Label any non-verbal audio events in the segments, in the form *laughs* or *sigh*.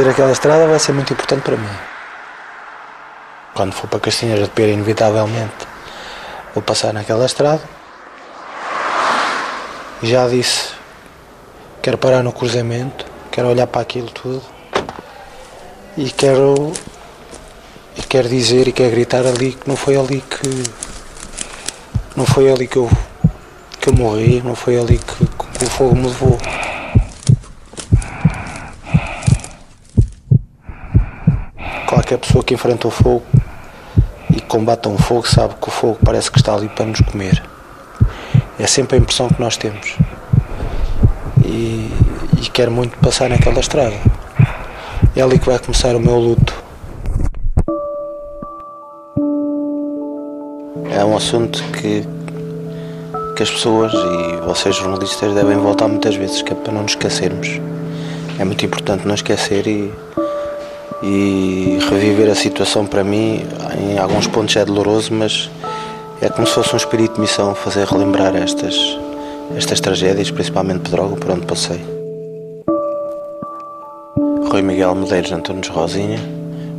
fazer aquela estrada vai ser muito importante para mim. Quando for para Castanheira de Pera, inevitavelmente, vou passar naquela estrada. Já disse, quero parar no cruzamento, quero olhar para aquilo tudo e quero e quero dizer e quero gritar ali que não foi ali que não foi ali que eu que eu morri, não foi ali que, que o fogo me levou. Qualquer pessoa que enfrenta o fogo e combata um fogo sabe que o fogo parece que está ali para nos comer. É sempre a impressão que nós temos. E, e quero muito passar naquela estrada. É ali que vai começar o meu luto. É um assunto que, que as pessoas e vocês jornalistas devem voltar muitas vezes, que é para não nos esquecermos. É muito importante não esquecer e, e reviver a situação para mim, em alguns pontos é doloroso, mas é como se fosse um espírito de missão fazer relembrar estas, estas tragédias, principalmente Pedrógão, por onde passei. Rui Miguel Medeiros Antunes Rosinha,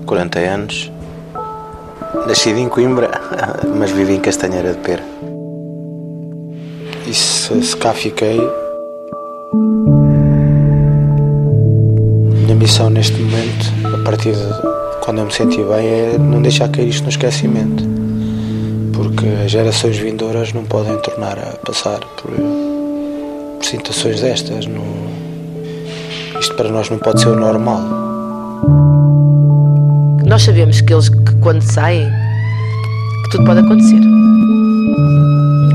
40 anos, nascido em Coimbra, *laughs* mas vivi em Castanheira de Pera. E se, se cá fiquei, missão neste momento, a partir de quando eu me senti bem, é não deixar cair isto no esquecimento. Porque as gerações vindouras não podem tornar a passar por, por situações destas. Isto para nós não pode ser o normal. Nós sabemos que eles, que quando saem, que tudo pode acontecer.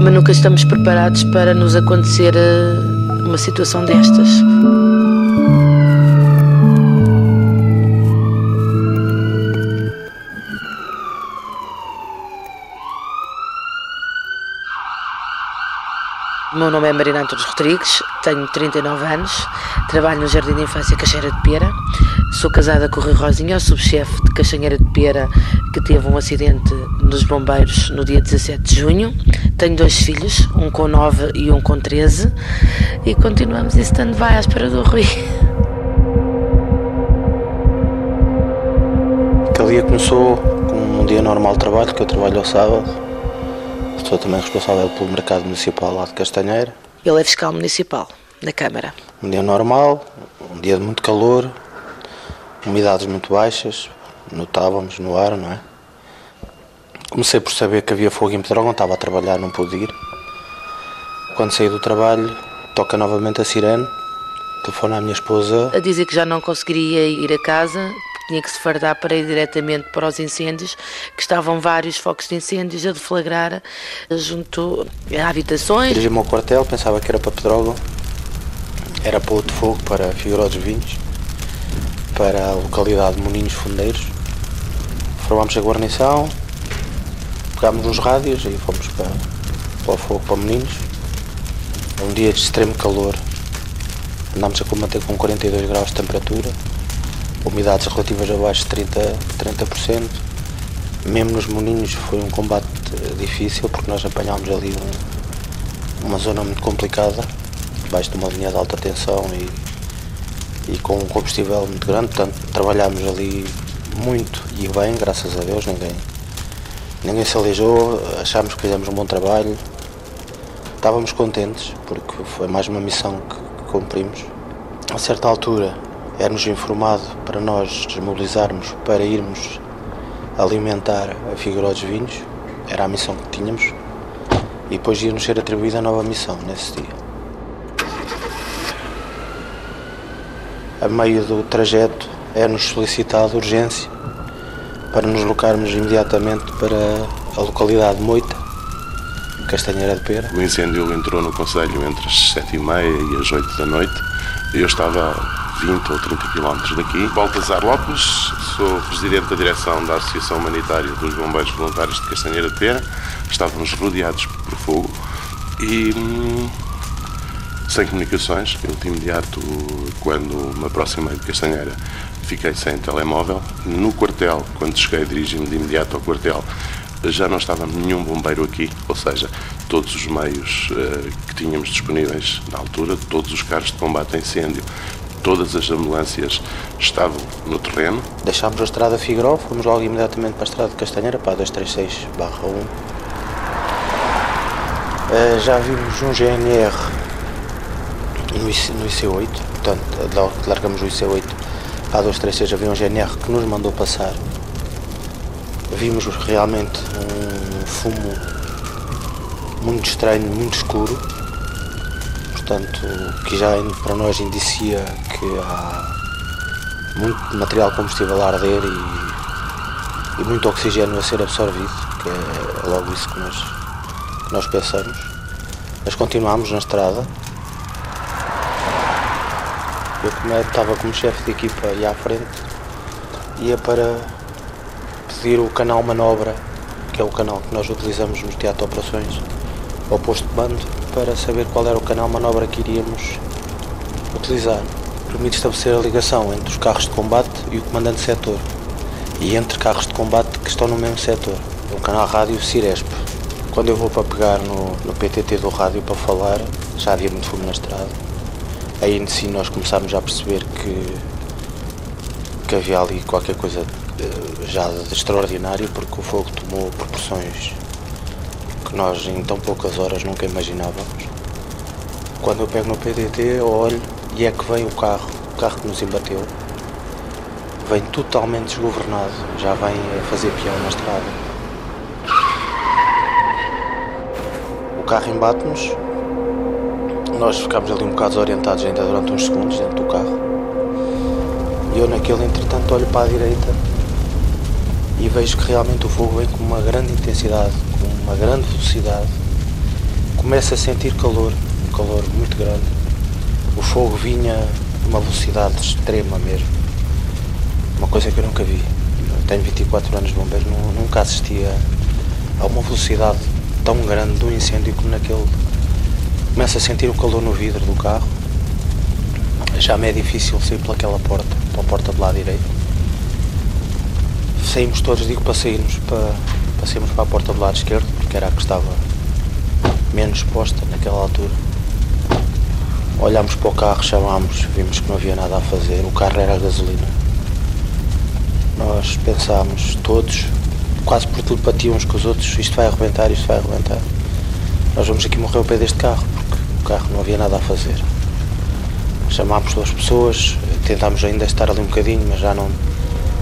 Mas nunca estamos preparados para nos acontecer eh, uma situação destas. Meu nome é Marina Antunes Rodrigues, tenho 39 anos, trabalho no Jardim de Infância Caixeira de Pera, sou casada com o Rui Rosinha, subchefe de Caixanheira de Pera, que teve um acidente nos bombeiros no dia 17 de junho. Tenho dois filhos, um com 9 e um com 13, e continuamos em stand-by à espera do Rui. Aquele dia começou com um dia normal de trabalho, que eu trabalho ao sábado. Sou também responsável pelo mercado municipal lá de Castanheira. Ele é fiscal municipal da Câmara. Um dia normal, um dia de muito calor, umidades muito baixas, notávamos no ar, não é? Comecei por saber que havia fogo em Pedrógão, estava a trabalhar, não pude ir. Quando saí do trabalho, toca novamente a sirene, telefona à minha esposa. A dizer que já não conseguiria ir a casa, tinha que se fardar para ir diretamente para os incêndios, que estavam vários focos de incêndios a deflagrar junto a habitações. Dirigi-me ao quartel, pensava que era para Pedrógão, era para outro fogo, para Figueiró dos Vinhos, para a localidade de Moninhos Fundeiros. Formámos a guarnição, pegámos nos rádios e fomos para, para o fogo, para Moninhos. Um dia de extremo calor, andámos a combater com 42 graus de temperatura, umidades relativas abaixo de 30%, 30%. Mesmo nos Moninhos foi um combate eh, difícil porque nós apanhámos ali um, uma zona muito complicada, debaixo de uma linha de alta tensão e, e com um combustível muito grande, portanto trabalhámos ali muito e bem, graças a Deus, ninguém, ninguém se aleijou, achámos que fizemos um bom trabalho, estávamos contentes porque foi mais uma missão que cumprimos. A certa altura era-nos informado para nós desmobilizarmos para irmos alimentar a Figueiró dos Vinhos, era a missão que tínhamos, e depois ia-nos ser atribuída a nova missão nesse dia. A meio do trajeto é-nos solicitado urgência para nos locarmos imediatamente para a localidade de Moita, Castanheira de Pera. O incêndio entrou no Conselho entre as 7h30 e as 8 da noite. Eu estava 20 ou 30 km daqui. Baltazar Lopes, sou presidente da direção da Associação Humanitária dos Bombeiros Voluntários de Castanheira de Pera. Estávamos rodeados por fogo e hum, sem comunicações. Eu, de imediato, quando me aproximei de Castanheira, fiquei sem telemóvel. No quartel, quando cheguei, dirigi-me de imediato ao quartel já não estava nenhum bombeiro aqui, ou seja, todos os meios uh, que tínhamos disponíveis na altura, todos os carros de combate a incêndio, Todas as ambulâncias estavam no terreno. Deixámos a estrada Figueiró, fomos logo imediatamente para a estrada de Castanheira, para a 236 1. Uh, já vimos um GNR no IC8, portanto, logo que largamos o IC8 para a 236 havia um GNR que nos mandou passar. Vimos realmente um fumo muito estranho, muito escuro, portanto, que já para nós indicia que há muito material combustível a arder e, e muito oxigênio a ser absorvido, que é logo isso que nós, que nós pensamos. Mas continuamos na estrada. Eu como é, estava como chefe de equipa e à frente, ia para pedir o canal manobra, que é o canal que nós utilizamos no teatro de operações, ao posto de mando, para saber qual era o canal manobra que iríamos utilizar permite estabelecer a ligação entre os carros de combate e o comandante setor e entre carros de combate que estão no mesmo setor. O canal rádio Ciresp. Quando eu vou para pegar no, no PTT do rádio para falar, já havia muito fumo na estrada. Aí em si nós começámos a perceber que, que havia ali qualquer coisa eh, já de extraordinário porque o fogo tomou proporções nós em tão poucas horas nunca imaginávamos. Quando eu pego no PTT, eu olho e é que vem o carro, o carro que nos embateu, vem totalmente desgovernado, já vem a fazer peão na estrada. O carro embate-nos, nós ficámos ali um bocado desorientados ainda durante uns segundos dentro do carro. E eu naquele entretanto olho para a direita e vejo que realmente o fogo vem com uma grande intensidade, uma grande velocidade. Começo a sentir calor, um calor muito grande o fogo vinha numa velocidade extrema mesmo. Uma coisa que eu nunca vi. Eu tenho 24 anos de bombeiro, nunca assistia a uma velocidade tão grande do incêndio como naquele. Começo a sentir o calor no vidro do carro. Já me é difícil sair pelaquela porta, pela porta do lado direito. Saímos todos, digo para sairmos, para, sairmos para a porta do lado esquerdo, porque era a que estava menos exposta naquela altura. Olhámos para o carro, chamámos, vimos que não havia nada a fazer, o carro era a gasolina. Nós pensámos todos, quase por telepatia uns com os outros, isto vai arrebentar, isto vai arrebentar. Nós vamos aqui morrer ao pé deste carro, porque o carro não havia nada a fazer. Chamámos duas pessoas, tentámos ainda estar ali um bocadinho, mas já não,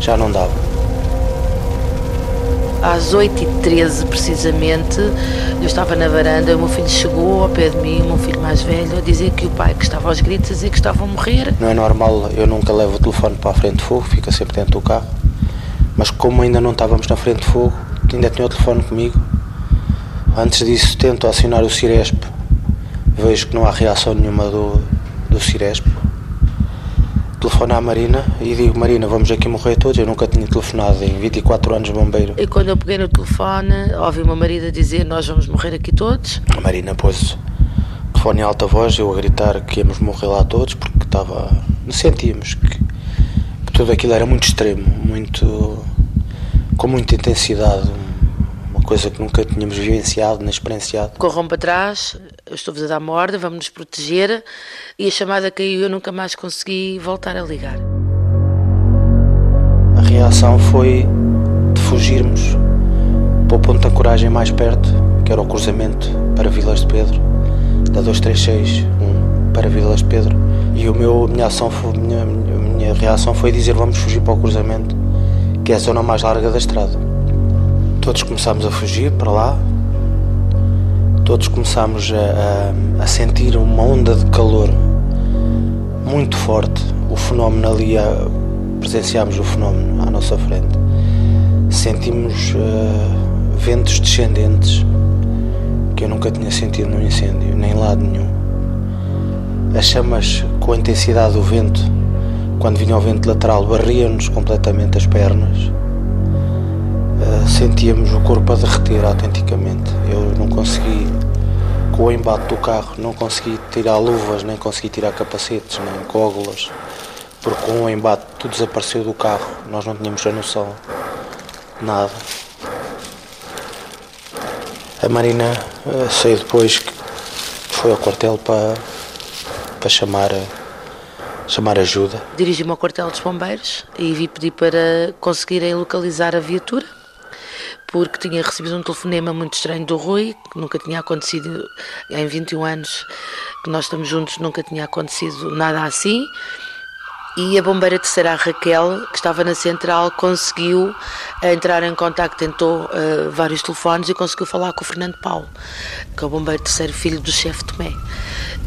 já não dava. Às 8h13, precisamente, eu estava na varanda, o meu filho chegou ao pé de mim, o meu filho mais velho, a dizer que o pai que estava aos gritos, a dizer que estava a morrer. Não é normal, eu nunca levo o telefone para a frente de fogo, fica sempre dentro do carro. Mas como ainda não estávamos na frente de fogo, ainda tinha o telefone comigo. Antes disso tento acionar o Ciresp, vejo que não há reação nenhuma do, do Ciresp telefono à Marina e digo, Marina, vamos aqui morrer todos. Eu nunca tinha telefonado em 24 anos bombeiro. E quando eu peguei no telefone, ouvi o meu marido dizer, nós vamos morrer aqui todos. A Marina pôs o telefone em alta voz, eu a gritar que íamos morrer lá todos, porque estava... Sentíamos que, que tudo aquilo era muito extremo, muito... com muita intensidade, coisa que nunca tínhamos vivenciado nem experienciado. Corram para trás, estou-vos a dar uma ordem, vamos nos proteger e a chamada caiu e eu nunca mais consegui voltar a ligar. A reação foi de fugirmos para o ponto de ancoragem mais perto, que era o cruzamento para Vilas de Pedro, da 236 um, para Vilas de Pedro, e o meu, minha, ação foi, minha, minha reação foi dizer vamos fugir para o cruzamento, que é a zona mais larga da estrada. Todos começámos a fugir para lá, todos começámos a, a, a, sentir uma onda de calor muito forte. O fenómeno ali, a, presenciámos o fenómeno à nossa frente. Sentimos uh, ventos descendentes que eu nunca tinha sentido num incêndio, nem em lado nenhum. As chamas, com a intensidade do vento, quando vinha o vento lateral, barriam-nos completamente as pernas sentíamos o corpo a derreter autenticamente. Eu não consegui, com o embate do carro, não consegui tirar luvas, nem consegui tirar capacetes, nem cógulas, porque com o embate tudo desapareceu do carro, nós não tínhamos a noção de nada. A Marina uh, saiu depois que foi ao quartel para, para chamar chamar ajuda. Dirigi-me ao quartel dos bombeiros e vi pedir para conseguirem localizar a viatura porque tinha recebido um telefonema muito estranho do Rui, que nunca tinha acontecido em 21 anos que nós estamos juntos, nunca tinha acontecido nada assim. E a bombeira terceira, a Raquel, que estava na central, conseguiu entrar em contato, tentou uh, vários telefones e conseguiu falar com o Fernando Paulo, que é o bombeiro terceiro filho do chefe Tomé,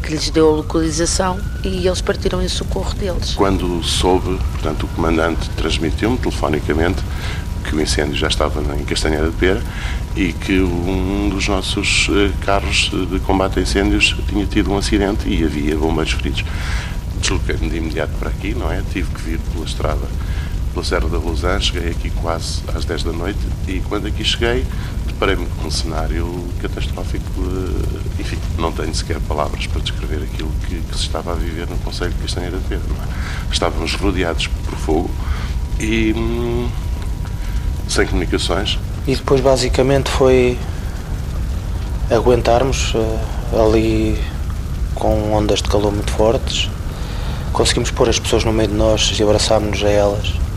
que lhes deu a localização e eles partiram em socorro deles. Quando soube, portanto, o comandante transmitiu-me telefonicamente que o incêndio já estava em Castanheira de Pera e que um dos nossos eh, carros de combate a incêndios tinha tido um acidente e havia bombeiros feridos. Desloquei-me de imediato para aqui, não é? Tive que vir pela estrada, pela Serra da Lausanne, cheguei aqui quase às 10 da noite e quando aqui cheguei deparei-me com um cenário catastrófico. Eh, enfim, não tenho sequer palavras para descrever aquilo que, que se estava a viver no Conselho de Castanheira de Pera. É? Estávamos rodeados por fogo e hum, sem comunicações. E depois basicamente foi aguentarmos uh, ali com ondas de calor muito fortes. Conseguimos pôr as pessoas no meio de nós e abraçámos-nos a elas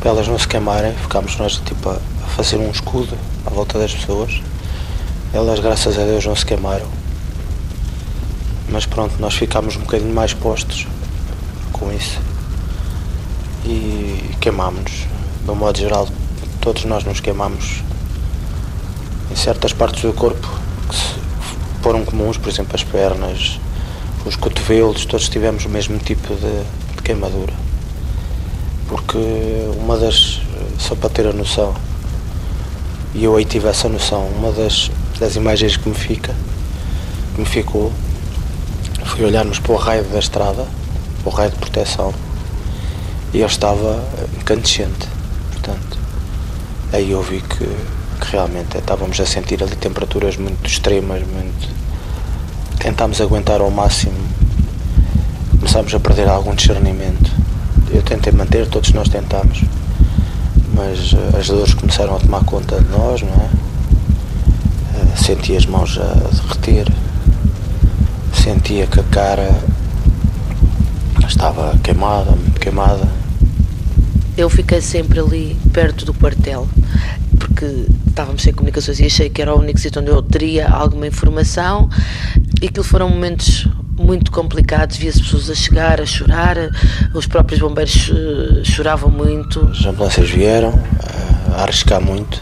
para elas não se queimarem. Ficámos nós tipo, a fazer um escudo à volta das pessoas. Elas, graças a Deus, não se queimaram. Mas pronto, nós ficámos um bocadinho mais postos com isso. E queimámos-nos. De um modo geral, todos nós nos queimamos em certas partes do corpo que foram comuns, por exemplo as pernas, os cotovelos, todos tivemos o mesmo tipo de, de queimadura. Porque uma das, só para ter a noção, e eu aí tive essa noção, uma das, das imagens que me fica, que me ficou, foi olharmos para o raio da estrada, para o raio de proteção, e ele estava incandescente, aí eu vi que, que realmente estávamos a sentir ali temperaturas muito extremas, muito. Tentámos aguentar ao máximo, começámos a perder algum discernimento. Eu tentei manter, todos nós tentámos, mas eh, as dores começaram a tomar conta de nós, não é? Eh, sentia as mãos a derreter, sentia que a cara estava queimada, muito queimada eu fiquei sempre ali perto do quartel, porque estávamos sem comunicações e achei que era o único sítio onde eu teria alguma informação. E aquilo foram momentos muito complicados, via-se pessoas a chegar, a chorar, os próprios bombeiros uh, choravam muito. As ambulâncias vieram uh, a arriscar muito,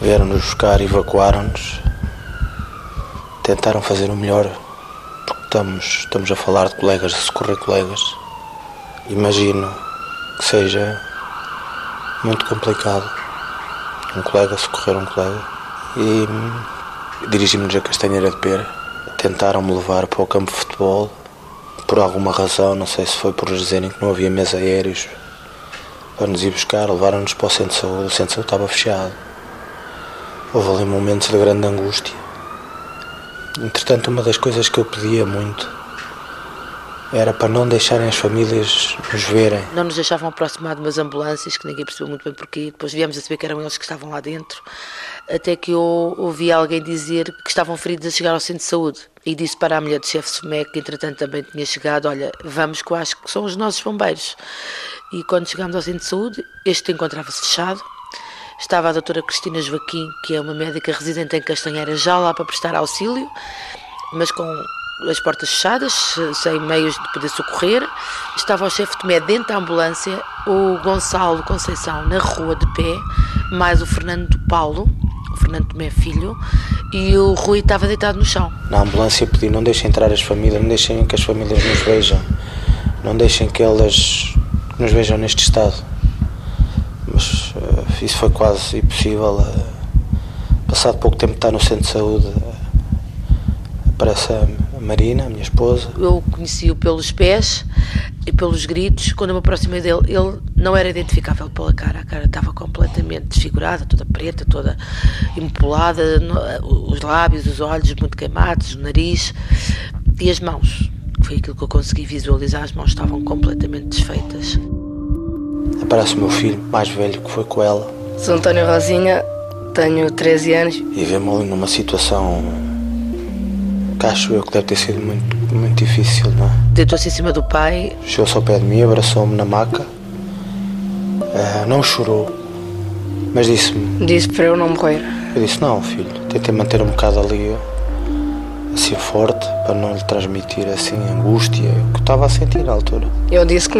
vieram-nos buscar, evacuaram-nos, tentaram fazer o melhor, porque estamos, estamos a falar de colegas, a socorrer colegas. Imagino que seja muito complicado. Um colega socorrer um colega. E dirigimos-nos a Castanheira de Pera tentaram-me levar para o campo de futebol. Por alguma razão, não sei se foi por dizerem que não havia mesa aéreos para nos ir buscar, levaram-nos para o centro de saúde, o centro de saúde estava fechado. Houve ali momentos de grande angústia. Entretanto uma das coisas que eu pedia muito era para não deixarem as famílias nos verem. Não nos deixavam aproximar de umas ambulâncias, que ninguém percebeu muito bem porquê. Depois viemos a saber que eram eles que estavam lá dentro. Até que eu ouvi alguém dizer que estavam feridos a chegar ao centro de saúde. E disse para a mulher do chefe Sumé, que entretanto também tinha chegado: Olha, vamos que eu acho que são os nossos bombeiros. E quando chegámos ao centro de saúde, este encontrava-se fechado. Estava a doutora Cristina Joaquim, que é uma médica residente em Castanheira, já lá para prestar auxílio, mas com as portas fechadas, sem meios de poder socorrer. Estava o chefe Tomé dentro da ambulância, o Gonçalo Conceição na rua de pé, mais o Fernando Paulo, o Fernando Tomé filho, e o Rui estava deitado no chão. Na ambulância pedi, não deixem entrar as famílias, não deixem que as famílias nos vejam, não deixem que elas nos vejam neste estado. Mas uh, isso foi quase impossível. Uh, passado pouco tempo estar no centro de saúde, uh, aparece a Marina, a minha esposa. Eu conheci-o pelos pés e pelos gritos. Quando eu me aproximei dele, ele não era identificável pela cara. A cara estava completamente desfigurada, toda preta, toda empolada, os lábios, os olhos muito queimados, o nariz e as mãos. Foi aquilo que eu consegui visualizar. As mãos estavam completamente desfeitas. Aparece o meu filho mais velho que foi com ela. Sou António Rosinha, tenho 13 anos. E vemos ali numa situação acho eu que deve ter sido muito, Muito difícil, não é? Deitou-se em cima do pai. Chegou-se ao pé de mim, abraçou-me na maca. Uh, não chorou, mas disse-me. Disse para eu não morrer. Eu disse: Não, filho, tentei manter um bocado ali, assim forte, para não lhe transmitir assim angústia, o que estava a sentir na altura. Eu disse que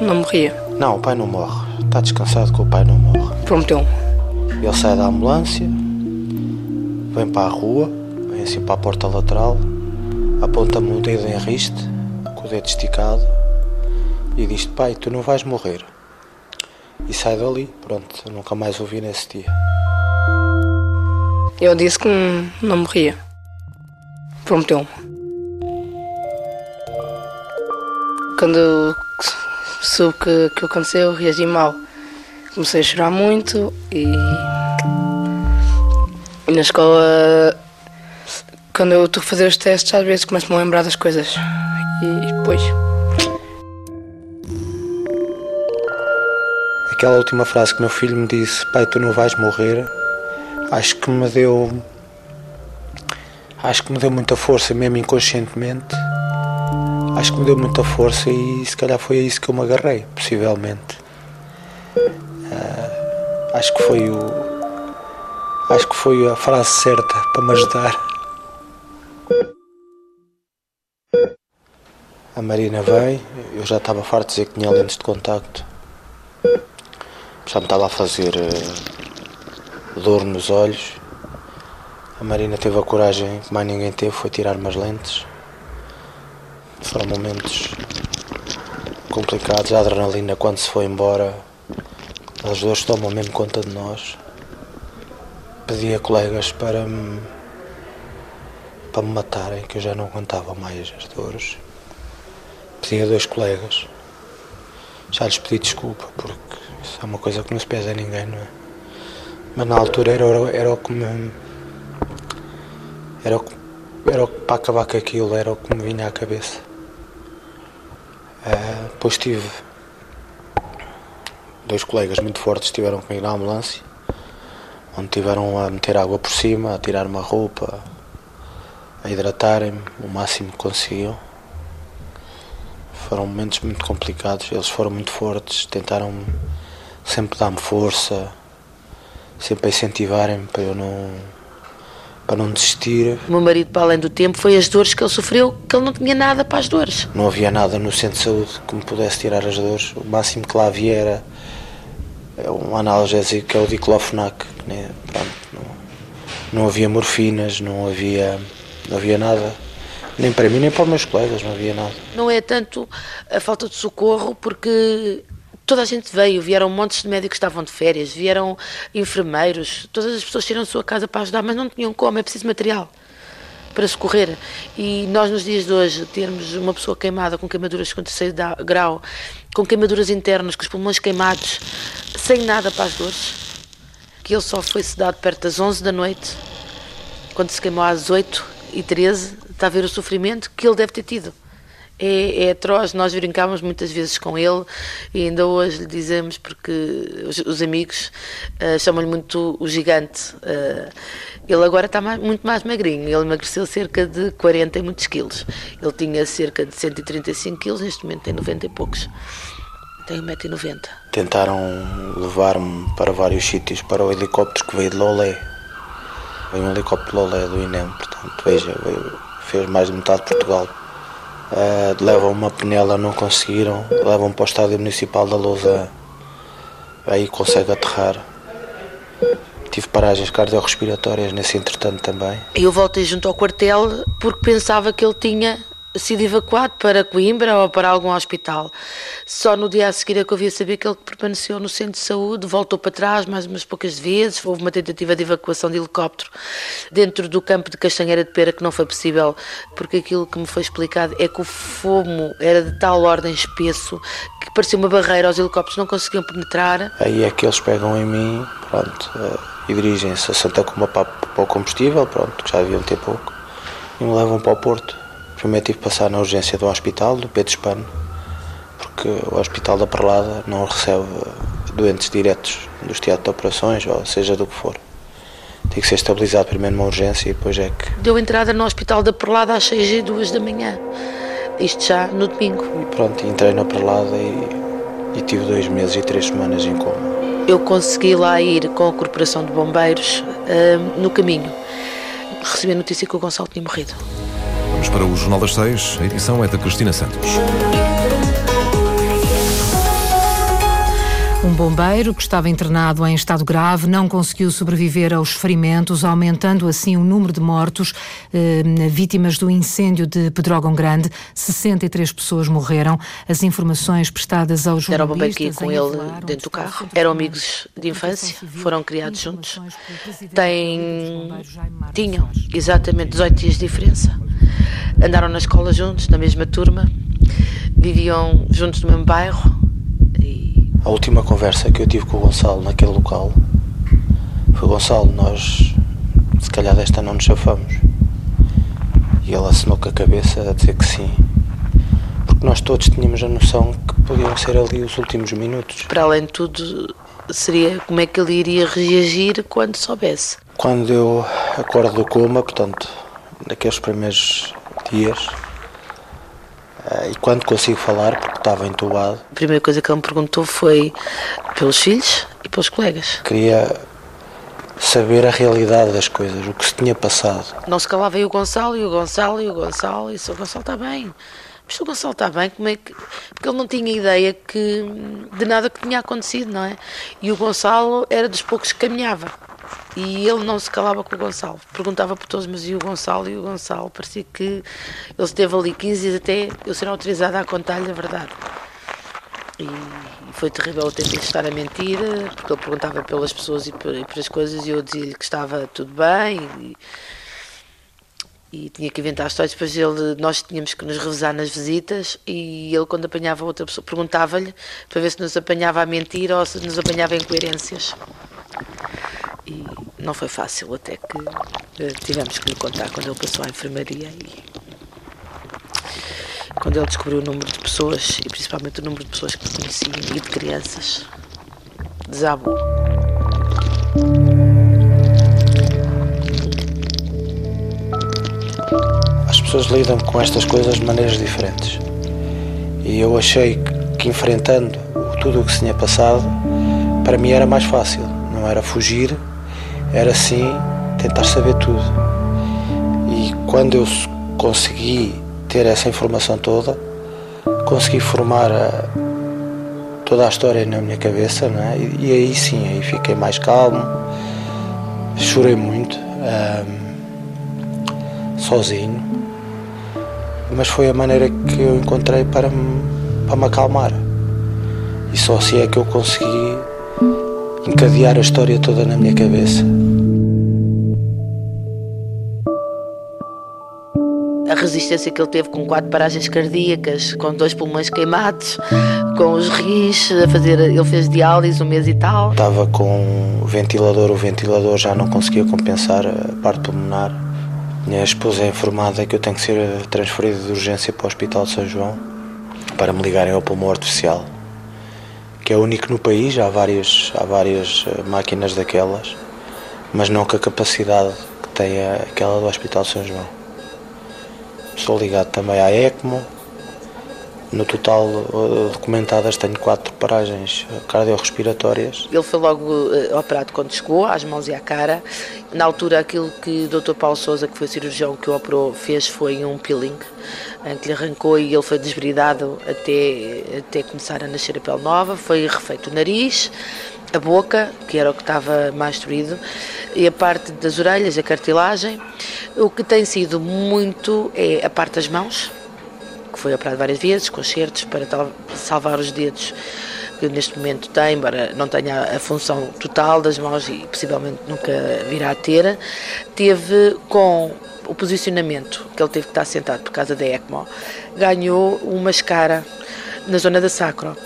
não morria. Não, o pai não morre. Está descansado que o pai não morre. Prometeu. Ele sai da ambulância, vem para a rua, assim para a porta lateral, aponta-me o dedo em riste, com o dedo esticado, e diz: Pai, tu não vais morrer. E sai dali, pronto, nunca mais ouvi nesse dia. Eu disse que não morria. Prometeu. Quando soube que, que aconteceu, reagi mal. Comecei a chorar muito e, e na escola, quando eu estou a fazer os testes, às vezes começo-me a lembrar das coisas. E, depois. Aquela última frase que meu filho me disse: Pai, tu não vais morrer, acho que me deu. Acho que me deu muita força, mesmo inconscientemente. Acho que me deu muita força e se calhar foi a isso que eu me agarrei, possivelmente. Uh, acho que foi o. Acho que foi a frase certa para me ajudar. A Marina vem, eu já estava farto de dizer que tinha lentes de contacto. Já me estava a fazer uh, dor nos olhos. A Marina teve a coragem que mais ninguém teve, foi tirar-me as lentes. Foram momentos complicados. A adrenalina, quando se foi embora, as dores tomam mesmo conta de nós. Pedi a colegas para me, para me matarem, que eu já não aguentava mais as dores. Pedi a dois colegas. Já lhes pedi desculpa, porque isso é uma coisa que não se pesa a ninguém, não é? Mas na altura era, era o que me. Era o que, era o para acabar com aquilo, era o que me vinha à cabeça. Uh, depois tive dois colegas muito fortes estiveram comigo na ambulância, onde tiveram a meter água por cima, a tirar uma roupa, a hidratarem-me o máximo que conseguiam. Foram momentos muito complicados, eles foram muito fortes, tentaram sempre dar-me força, sempre a incentivarem-me para eu não para não desistir. O meu marido, para além do tempo, foi as dores que ele sofreu, que ele não tinha nada para as dores. Não havia nada no centro de saúde que me pudesse tirar as dores. O máximo que lá havia era um analgésico que é o diclofenac. Né? Pronto, não, não havia morfinas, não havia, não havia nada. Nem para mim, nem para os meus colegas, não havia nada. Não é tanto a falta de socorro, porque toda a gente veio, vieram montes de médicos que estavam de férias, vieram enfermeiros, todas as pessoas tiram a sua casa para ajudar, mas não tinham como, é preciso material para socorrer. E nós, nos dias de hoje, termos uma pessoa queimada com queimaduras com terceiro grau, com queimaduras internas, com os pulmões queimados, sem nada para as dores, que ele só foi sedado perto das 11 da noite, quando se queimou às 8 e 13, está a ver o sofrimento que ele deve ter tido é, é atroz. Nós brincámos muitas vezes com ele e ainda hoje lhe dizemos, porque os, os amigos uh, chamam-lhe muito o gigante. Uh, ele agora está mais, muito mais magrinho, ele emagreceu cerca de 40 e muitos quilos. Ele tinha cerca de 135 quilos, neste momento tem 90 e poucos. Tem 1,90m. Tentaram levar-me para vários sítios para o helicóptero que veio de Lolé. Veio um helicóptero de Lolé do INEM, portanto, veja, veio, fez mais de metade de Portugal Uh, levam uma penela, não conseguiram, levam para o estádio municipal da Lousa, aí consegue aterrar. Tive paragens cardiorrespiratórias nesse entretanto também. Eu voltei junto ao quartel porque pensava que ele tinha sido evacuado para Coimbra ou para algum hospital. Só no dia a seguir é que eu vi saber que ele permaneceu no centro de saúde, voltou para trás mais umas poucas vezes, houve uma tentativa de evacuação de helicóptero dentro do campo de Castanheira de Pera que não foi possível, porque aquilo que me foi explicado é que o fumo era de tal ordem espesso que parecia uma barreira, os helicópteros não conseguiam penetrar. Aí é que eles pegam em mim, pronto, eh, e dirigem-se a Santa Coma para, o combustível, pronto, que já deviam ter pouco, e me levam para o Porto. Primeiro tive que passar na urgência do hospital, do Pedro Espano, porque o Hospital da Perlada não recebe doentes diretos dos teatros de operações, ou seja do que for. tem que ser estabilizado primeiro numa urgência e depois é que. Deu entrada no hospital da Perlada às 6 e 2 da manhã. Isto já no domingo. E pronto, entrei na Perlada e, e tive dois meses e três semanas em coma. Eu consegui lá ir com a Corporação de Bombeiros uh, no caminho. Recebi a notícia que o Gonçalo tinha morrido. Para o Jornal das Seis. A edição é da Cristina Santos. Bombeiro que estava internado em estado grave não conseguiu sobreviver aos ferimentos, aumentando assim o número de mortos eh, vítimas do incêndio de Pedrógão Grande. 63 pessoas morreram. As informações prestadas aos jornalistas... Era o bombeiro que ia com ele dentro do carro. Eram amigos de infância, foram criados juntos. Têm... Tinham exatamente 18 dias de diferença. Andaram na escola juntos, na mesma turma. Viviam juntos no mesmo bairro a última conversa que eu tive com o Gonçalo naquele local foi: Gonçalo, nós se calhar desta não nos chafamos. E ele assinou com a cabeça a dizer que sim. Porque nós todos tínhamos a noção que podiam ser ali os últimos minutos. Para além de tudo, seria como é que ele iria reagir quando soubesse. Quando eu acordo do coma, portanto, naqueles primeiros dias, e quando consigo falar, porque estava entubado. A primeira coisa que ele me perguntou foi pelos filhos e pelos colegas. Queria saber a realidade das coisas, o que se tinha passado. Não se calava aí o Gonçalo e o Gonçalo e o Gonçalo e o Gonçalo está bem. Mas o Gonçalo está bem, como é que. Porque ele não tinha ideia que, de nada que tinha acontecido, não é? E o Gonçalo era dos poucos que caminhava. E ele não se calava com o Gonçalo. Perguntava por todos, mas e o Gonçalo? E o Gonçalo parecia que ele esteve ali 15 dias até eu ser autorizada a contar-lhe a verdade. E foi terrível ter de estar a mentir, porque ele perguntava pelas pessoas e por, e por as coisas e eu dizia-lhe que estava tudo bem. E, e tinha que inventar histórias. Depois ele, nós tínhamos que nos revezar nas visitas e ele, quando apanhava outra pessoa, perguntava-lhe para ver se nos apanhava a mentir ou se nos apanhava em incoerências e não foi fácil até que uh, tivemos que lhe contar quando ele passou à enfermaria e quando ele descobriu o número de pessoas e principalmente o número de pessoas que conhecia e de crianças desabou. As pessoas lidam com estas coisas de maneiras diferentes e eu achei que enfrentando tudo o que se tinha passado para mim era mais fácil, não era fugir era sim tentar saber tudo. E quando eu consegui ter essa informação toda, consegui formar a, toda a história na minha cabeça, é? e, e, aí sim, aí fiquei mais calmo, chorei muito, um, sozinho, mas foi a maneira que eu encontrei para me, para me acalmar. E só assim é que eu consegui encadear a história toda na minha cabeça. A resistência que ele teve com quatro paragens cardíacas, com dois pulmões queimados, com os rins a fazer. Ele fez diálise um mês e tal. Estava com o ventilador, o ventilador já não conseguia compensar a parte pulmonar. Minha esposa é informada que eu tenho que ser transferido de urgência para o Hospital de São João para me ligarem ao pulmão artificial que é único no país, há várias, há várias eh, máquinas daquelas, mas não com a capacidade que tem aquela do Hospital São João. Estou ligado também à ECMO. No total, eh, documentadas, tenho quatro paragens cardiorrespiratórias. Ele foi logo operado quando chegou, às mãos e à cara. Na altura, aquilo que o Dr. Paulo Souza, que foi cirurgião que o operou, fez foi um peeling em que lhe arrancou e ele foi desbridado até, até começar a nascer a pele nova. Foi refeito o nariz, a boca, que era o que estava mais destruído, e a parte das orelhas, a cartilagem. O que tem sido muito é a parte das mãos, que foi operado várias vezes, com certos para salvar os dedos que neste momento tem, embora não tenha a função total das mãos e possivelmente nunca virá a ter, teve com o posicionamento que ele teve que estar sentado por causa da ECMO, ganhou uma escara na zona da sacro,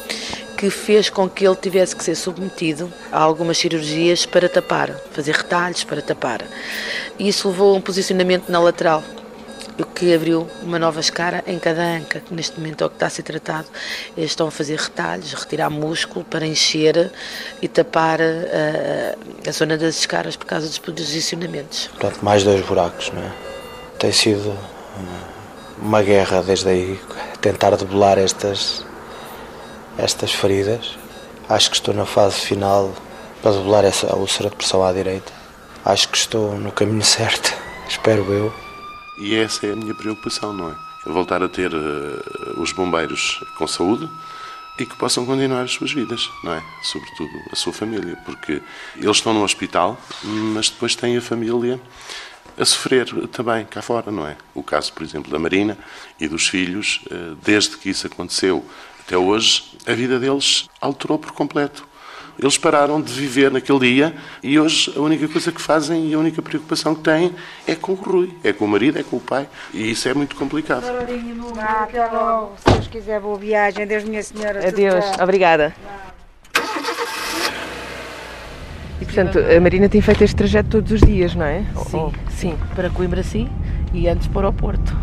que fez com que ele tivesse que ser submetido a algumas cirurgias para tapar, fazer retalhos para tapar. E isso levou a um posicionamento na lateral, o que abriu uma nova escara em cada anca, que neste momento é o que está a ser tratado. Eles estão a fazer retalhos, retirar músculo para encher e tapar a, a zona das escaras por causa dos posicionamentos. Portanto, mais dois buracos, não é? Tem sido uma guerra desde aí, tentar debelar estas, estas feridas. Acho que estou na fase final para debelar essa úlcera de pressão à direita. Acho que estou no caminho certo, *laughs* espero eu. E essa é a minha preocupação, não é? Voltar a ter uh, os bombeiros com saúde e que possam continuar as suas vidas, não é? Sobretudo a sua família, porque eles estão no hospital, mas depois têm a família a sofrer também cá fora, não é? O caso, por exemplo, da Marina e dos filhos, uh, desde que isso aconteceu até hoje, a vida deles alterou por completo. Eles pararam de viver naquele dia e hoje a única coisa que fazem e a única preocupação que têm é com o Rui, é com o marido, é com o pai. E isso é muito complicado. Ah, até logo. Se Deus quiser, boa viagem. Adeus, minha senhora. Adeus, obrigada. E portanto, a Marina tem feito este trajeto todos os dias, não é? Sim, sim. Para Coimbra, sim. E antes para o Porto.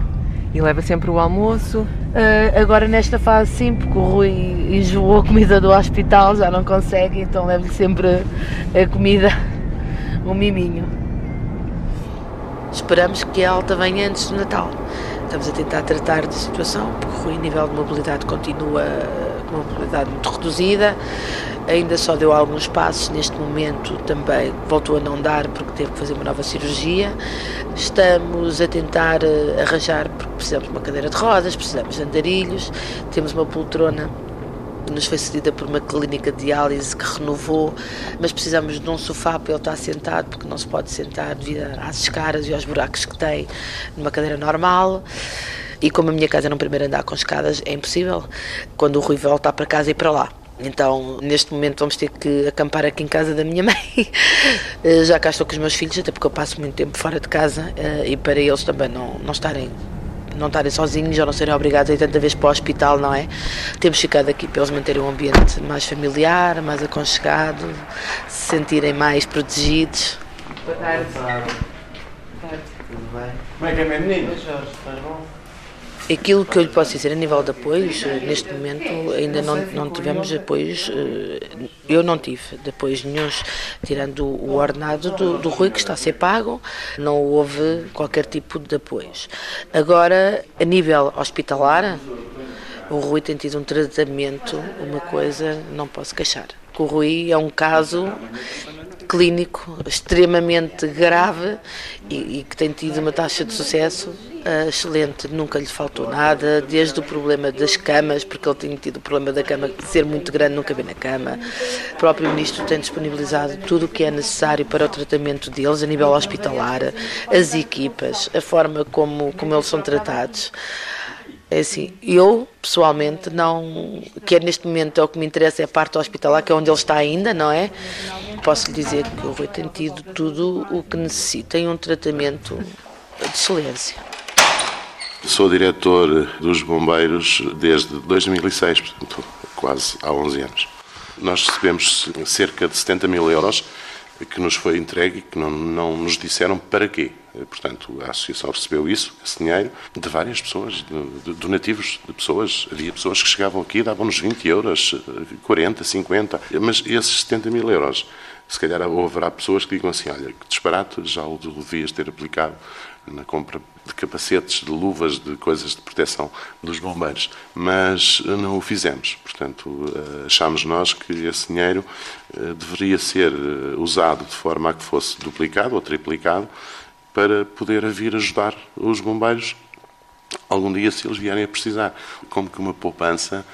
E leva sempre o almoço? Uh, agora nesta fase sim, porque o Rui enjoou a comida do hospital, já não consegue, então levo-lhe sempre a comida, um miminho. Esperamos que a alta venha antes do Natal. Estamos a tentar tratar da situação, porque o Rui, a nível de mobilidade, continua com uma mobilidade muito reduzida. Ainda só deu alguns passos neste momento também voltou a não dar porque teve que fazer uma nova cirurgia. Estamos a tentar eh, arranjar porque precisamos de uma cadeira de rodas precisamos de andarilhos. Temos uma poltrona que nos foi cedida por uma clínica de diálise que renovou, mas precisamos de um sofá para ele estar sentado, porque não se pode sentar devido às escadas e aos buracos que tem numa cadeira normal. E como a minha casa é no primeiro andar com escadas, é impossível. Quando o Rui voltar para casa e para lá. Então, neste momento, vamos ter que acampar aqui em casa da minha *laughs* mãe. Eh, já cá estou com os meus filhos, até porque eu passo muito tempo fora de casa eh, e para eles também não, não estarem não estarem sozinhos ou não serem obrigados a ir tanta vez para o hospital, não é? Temos ficado aqui para eles manterem um ambiente mais familiar, mais aconchegado, se sentirem mais protegidos. Boa tarde. Boa tarde. Boa tarde. Tudo bem? Como é que é, menino? Jorge, estás bom? Aquilo que eu lhe posso dizer a nível de apoios, eh, neste momento ainda não, não tivemos apoios, eh, eu não tive de apoios nenhums, tirando o ordenado do, do Rui que está a ser pago, não houve qualquer tipo de apoios. Agora, a nível hospitalar, o Rui tem tido um tratamento, uma coisa, não posso queixar. O Rui é um caso clínico extremamente grave e, e, que tem tido uma taxa de sucesso excelente. Nunca lhe faltou nada, desde o problema das camas, porque ele tinha tido o problema da cama de ser muito grande, nunca caber na cama. O próprio Ministro tem disponibilizado tudo o que é necessário para o tratamento deles a nível hospitalar, as equipas, a forma como, como eles são tratados. É assim, eu pessoalmente não, que é neste momento é o que me interessa é a parte hospitalar, que é onde ele está ainda, não é? Posso lhe dizer que o Rui tem tido tudo o que necessita, tem um tratamento de excelência. Sou diretor dos bombeiros desde 2006, portanto, quase há 11 anos. Nós recebemos cerca de 70 mil euros que nos foi entregue e que não, não nos disseram para quê. Portanto, a associação recebeu isso, esse dinheiro, de várias pessoas, de, de, donativos de pessoas. Havia pessoas que chegavam aqui e davam-nos 20 euros, 40, 50, mas esses 70 mil euros, se calhar haverá pessoas que digam assim: olha, que disparate, já o devias ter aplicado na compra de capacetes, de luvas, de coisas de proteção dos bombeiros, mas não o fizemos. Portanto, eh, achámos nós que esse dinheiro eh, deveria ser eh, usado de forma a que fosse duplicado ou triplicado para poder vir ajudar os bombeiros algum dia se eles vierem a precisar. Como que uma poupança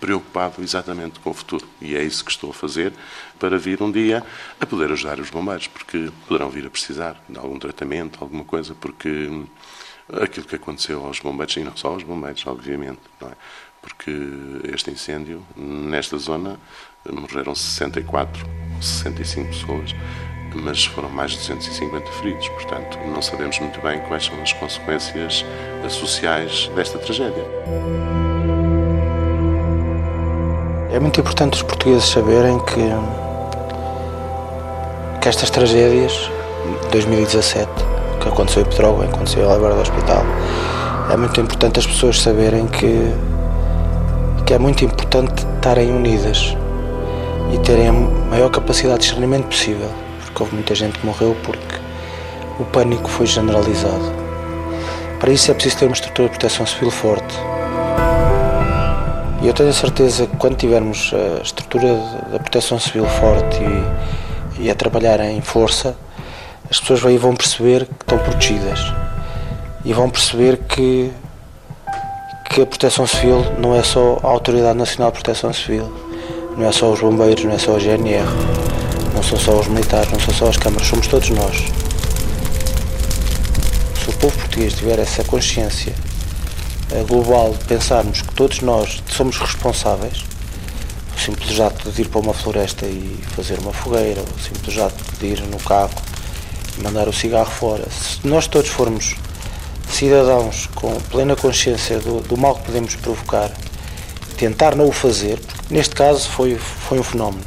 preocupado exatamente com o futuro. E é isso que estou a fazer para vir um dia a poder ajudar os bombeiros, porque poderão vir a precisar de algum tratamento, alguma coisa, porque aquilo que aconteceu aos bombeiros, e não só aos bombeiros, obviamente, é? porque este incêndio, nesta zona, morreram 64 ou 65 pessoas, mas foram mais de 250 feridos. Portanto, não sabemos muito bem quais são as consequências sociais desta tragédia. É muito importante os portugueses saberem que, que estas tragédias, 2017, que aconteceu em Pedrógão, aconteceu agora do hospital. É muito importante as pessoas saberem que, que é muito importante estarem unidas e terem a maior capacidade de discernimento possível, porque houve muita gente que morreu porque o pânico foi generalizado. Para isso é preciso ter uma estrutura de proteção civil forte. E eu tenho a certeza que quando tivermos a estrutura da proteção civil forte e, e a trabalhar em força, as pessoas aí vão perceber que estão protegidas e vão perceber que, que a proteção civil não é só a Autoridade Nacional de Proteção Civil, não é só os bombeiros, não é só a GNR, não são só os militares, não são só as câmaras, somos todos nós. Se o povo português tiver essa consciência eh, global de pensarmos que todos nós somos responsáveis, o simples ato de ir para uma floresta e fazer uma fogueira, o simples ato de ir no carro mandar o cigarro fora, se nós todos formos cidadãos com plena consciência do, do mal que podemos provocar, tentar não o fazer, porque neste caso foi, foi um fenómeno,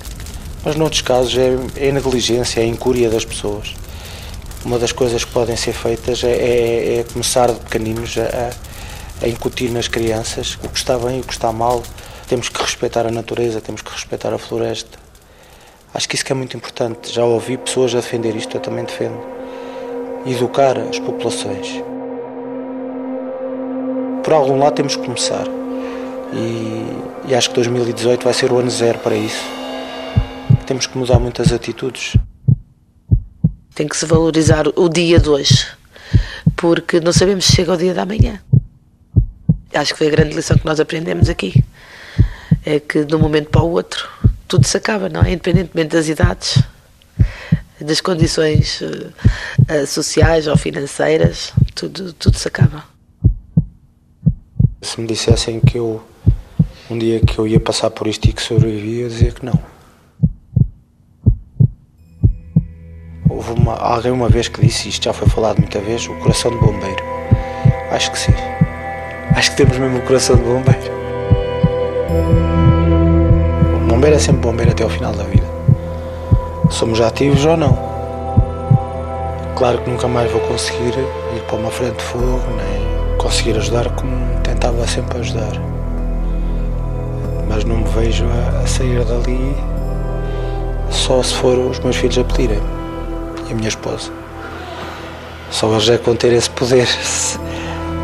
mas noutros casos é, é negligência, é incúria das pessoas. Uma das coisas que podem ser feitas é, é, é começar de pequeninos a, a incutir nas crianças o que está bem e o que está mal. Temos que respeitar a natureza, temos que respeitar a floresta. Acho que isso que é muito importante. Já ouvi pessoas a defender isto, eu também defendo. Educar as populações por algum lado temos que começar. E, e, acho que 2018 vai ser o ano zero para isso. Temos que mudar muitas atitudes. Tem que se valorizar o dia de hoje, porque não sabemos se chega o dia da manhã. Acho que foi a grande lição que nós aprendemos aqui. É que de um momento para o outro tudo se acaba, não é? Independentemente das idades, das condições uh, sociais ou financeiras, tudo, tudo se acaba. Se me dissessem que eu um dia que eu ia passar por isto e que sobrevivi, eu dizia que não. Houve uma, alguém uma vez que disse, isto já foi falado muita vez, o coração de bombeiro. Acho que sim. Acho que temos mesmo o coração de bombeiro. Bombeiro é sempre bombeiro até ao final da vida. Somos ativos ou não. Claro que nunca mais vou conseguir ir para uma frente de fogo, nem conseguir ajudar como tentava sempre ajudar. Mas não me vejo a, a sair dali só se for os meus filhos a pedirem e a minha esposa. Só eles é que vão ter esse poder. Se,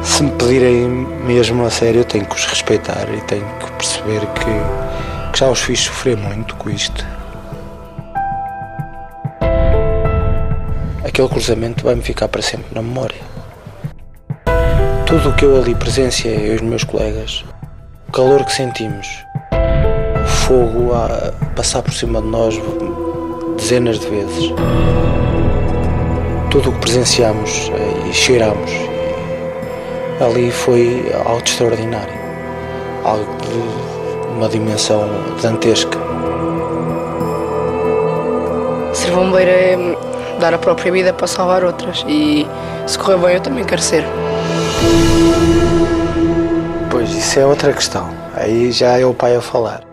se me pedirem mesmo a sério, tenho que os respeitar e tenho que perceber que, que já os fiz sofrer muito com isto. Aquele cruzamento vai-me ficar para sempre na memória tudo o que eu ali presenciei, eu e os meus colegas, o calor que sentimos, o fogo a passar por cima de nós dezenas de vezes, tudo o que presenciamos e cheiramos, ali foi algo extraordinário, algo de uma dimensão dantesca. Ser bombeiro é dar a própria vida para salvar outras e se correr bem eu também quero ser. Pois, isso é outra questão. Aí já é o pai a falar.